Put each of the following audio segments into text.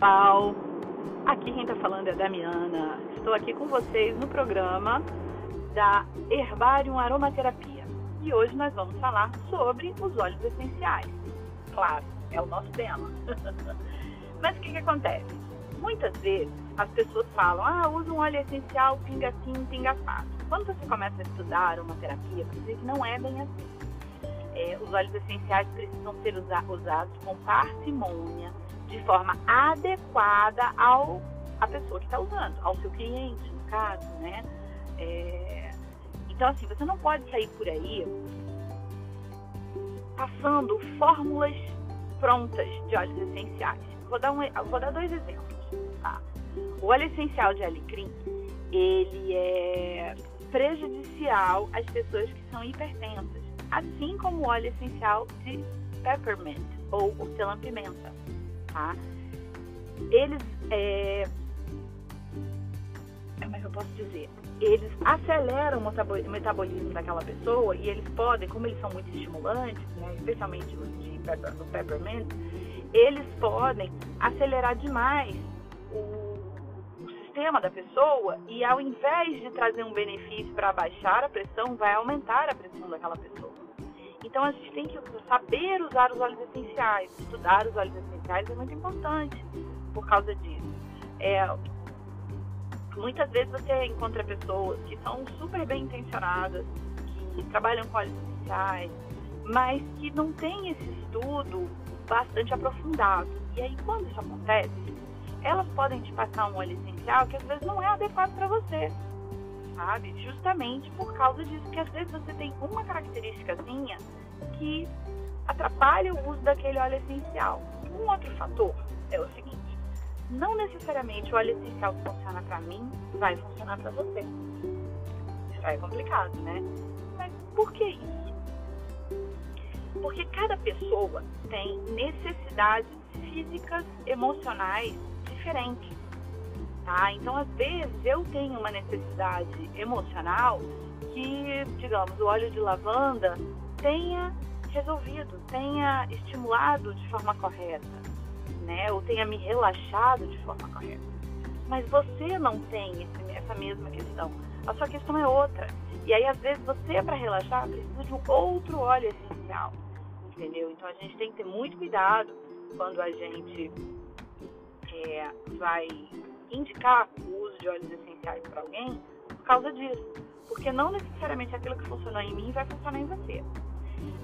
Pau. Aqui quem está falando é a Damiana. Estou aqui com vocês no programa da Herbarium Aromaterapia. E hoje nós vamos falar sobre os óleos essenciais. Claro, é o nosso tema. Mas o que, que acontece? Muitas vezes as pessoas falam, ah, usa um óleo essencial, pinga assim, pinga fácil. Quando você começa a estudar aromaterapia, você vê que não é bem assim. É, os óleos essenciais precisam ser usa usados com parcimônia, de forma adequada ao a pessoa que está usando, ao seu cliente, no caso, né? É, então, assim, você não pode sair por aí passando fórmulas prontas de óleos essenciais. Vou dar, um, vou dar dois exemplos, tá? O óleo essencial de alecrim, ele é prejudicial às pessoas que são hipertensas, assim como o óleo essencial de peppermint ou hortelã-pimenta, tá? Eles, é, como é que eu posso dizer? Eles aceleram o metabolismo daquela pessoa e eles podem, como eles são muito estimulantes, né, especialmente os de pepper, o peppermint, eles podem acelerar demais o, o sistema da pessoa e ao invés de trazer um benefício para baixar a pressão, vai aumentar a pressão daquela pessoa. Então a gente tem que saber usar os óleos essenciais, estudar os óleos essenciais é muito importante por causa disso. É, muitas vezes você encontra pessoas que são super bem intencionadas, que trabalham com óleos essenciais, mas que não têm esse estudo bastante aprofundado. E aí, quando isso acontece, elas podem te passar um óleo essencial que às vezes não é adequado para você, sabe? Justamente por causa disso, que às vezes você tem uma característicazinha que atrapalha o uso daquele óleo essencial. Um outro fator é o seguinte: não necessariamente o óleo essencial que funciona para mim vai funcionar para você. Isso é complicado, né? Mas por que isso? Porque cada pessoa tem necessidades físicas, emocionais diferentes. Tá? Então, às vezes, eu tenho uma necessidade emocional que, digamos, o óleo de lavanda tenha resolvido, tenha estimulado de forma correta, né? Ou tenha me relaxado de forma correta. Mas você não tem esse, essa mesma questão. A sua questão é outra. E aí, às vezes, você, para relaxar, precisa de um outro óleo essencial entendeu? Então a gente tem que ter muito cuidado quando a gente é, vai indicar o uso de óleos essenciais para alguém por causa disso. Porque não necessariamente aquilo que funcionou em mim vai funcionar em você.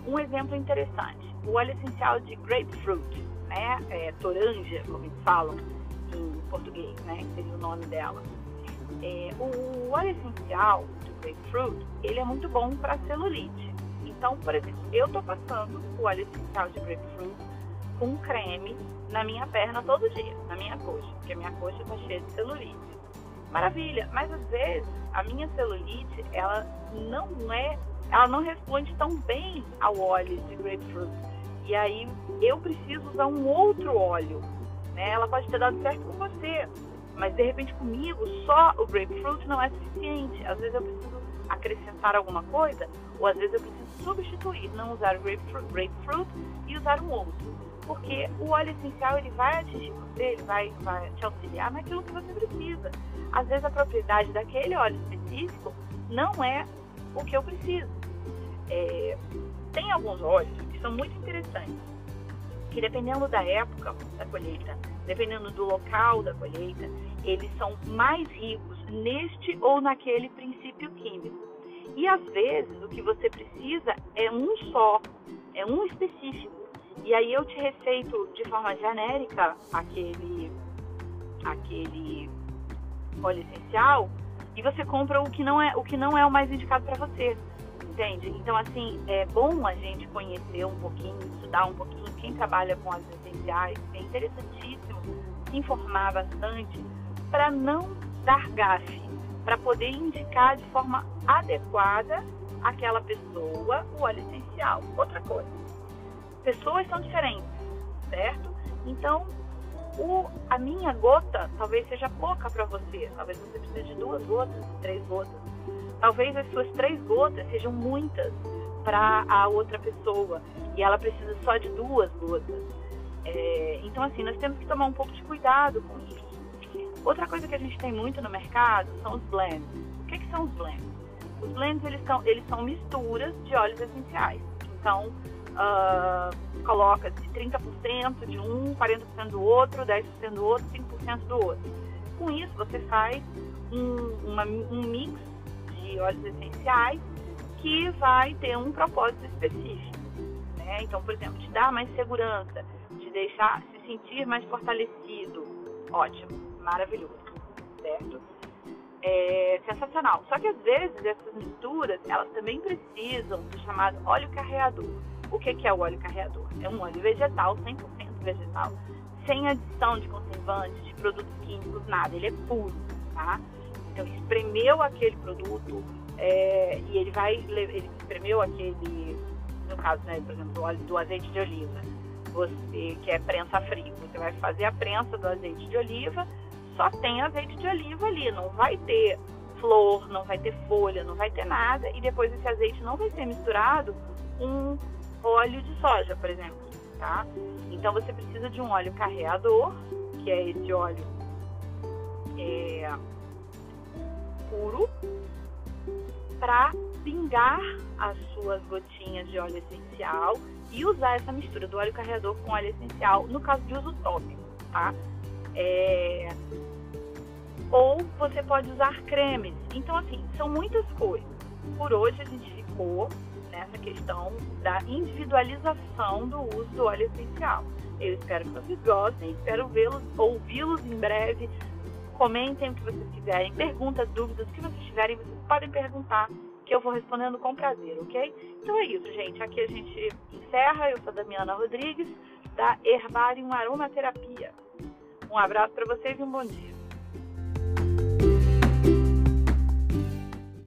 Um exemplo interessante, o óleo essencial de grapefruit, né? É, toranja, como eles falam em português, né? Que seria o nome dela. É, o óleo essencial de grapefruit, ele é muito bom para celulite. Então, por exemplo, eu estou passando o óleo essencial de grapefruit com creme na minha perna todo dia, na minha coxa, porque a minha coxa está cheia de celulite. Maravilha, mas às vezes a minha celulite, ela não é, ela não responde tão bem ao óleo de grapefruit. E aí eu preciso usar um outro óleo, né? Ela pode ter dado certo com você, mas de repente comigo só o grapefruit não é suficiente. Às vezes eu preciso acrescentar alguma coisa, ou às vezes eu preciso substituir, não usar o grapefruit, grapefruit e usar um outro. Porque o óleo essencial ele vai atingir você, ele vai, vai te auxiliar naquilo que você precisa. Às vezes a propriedade daquele óleo específico não é o que eu preciso. É, tem alguns óleos que são muito interessantes, que dependendo da época da colheita, dependendo do local da colheita, eles são mais ricos neste ou naquele princípio químico. E às vezes o que você precisa é um só, é um específico. E aí eu te receito de forma genérica aquele, aquele óleo essencial e você compra o que não é o que não é o mais indicado para você. Entende? Então, assim, é bom a gente conhecer um pouquinho, estudar um pouquinho. Quem trabalha com óleos essenciais é interessantíssimo se informar bastante para não dar gafe, para poder indicar de forma adequada aquela pessoa o óleo essencial. Outra coisa, pessoas são diferentes, certo? Então, o, a minha gota talvez seja pouca para você, talvez você precise de duas gotas, três gotas. Talvez as suas três gotas sejam muitas para a outra pessoa e ela precisa só de duas gotas. É, então, assim, nós temos que tomar um pouco de cuidado com isso. Outra coisa que a gente tem muito no mercado são os blends. O que, que são os blends? Os blends, eles são, eles são misturas de óleos essenciais. Então, uh, coloca-se 30% de um, 40% do outro, 10% do outro, 5% do outro. Com isso, você faz um, uma, um mix de óleos essenciais que vai ter um propósito específico. Né? Então, por exemplo, te dar mais segurança, te deixar se sentir mais fortalecido. Ótimo, maravilhoso, certo? É sensacional. Só que às vezes essas misturas, elas também precisam do chamado óleo carreador. O que, que é o óleo carreador? É um óleo vegetal, 100% vegetal, sem adição de conservantes, de produtos químicos, nada. Ele é puro, tá? Então, espremeu aquele produto é, e ele vai, ele espremeu aquele, no caso, né, por exemplo, do, óleo, do azeite de oliva, você que é prensa frio, você vai fazer a prensa do azeite de oliva, só tem azeite de oliva ali, não vai ter flor, não vai ter folha, não vai ter nada, e depois esse azeite não vai ser misturado com óleo de soja, por exemplo, tá? Então você precisa de um óleo carreador, que é esse óleo é, puro, para pingar as suas gotinhas de óleo essencial e usar essa mistura do óleo carreador com óleo essencial no caso de uso tópico, tá? É... Ou você pode usar cremes. Então, assim, são muitas coisas. Por hoje a gente ficou nessa questão da individualização do uso do óleo essencial. Eu espero que vocês gostem, espero vê-los, ouvi-los em breve. Comentem o que vocês quiserem, perguntas, dúvidas, o que vocês tiverem, vocês podem perguntar, que eu vou respondendo com prazer, ok? Então é isso, gente. Aqui a gente encerra. Eu sou a Damiana Rodrigues, da Herbarium Aromaterapia. Um abraço para vocês e um bom dia.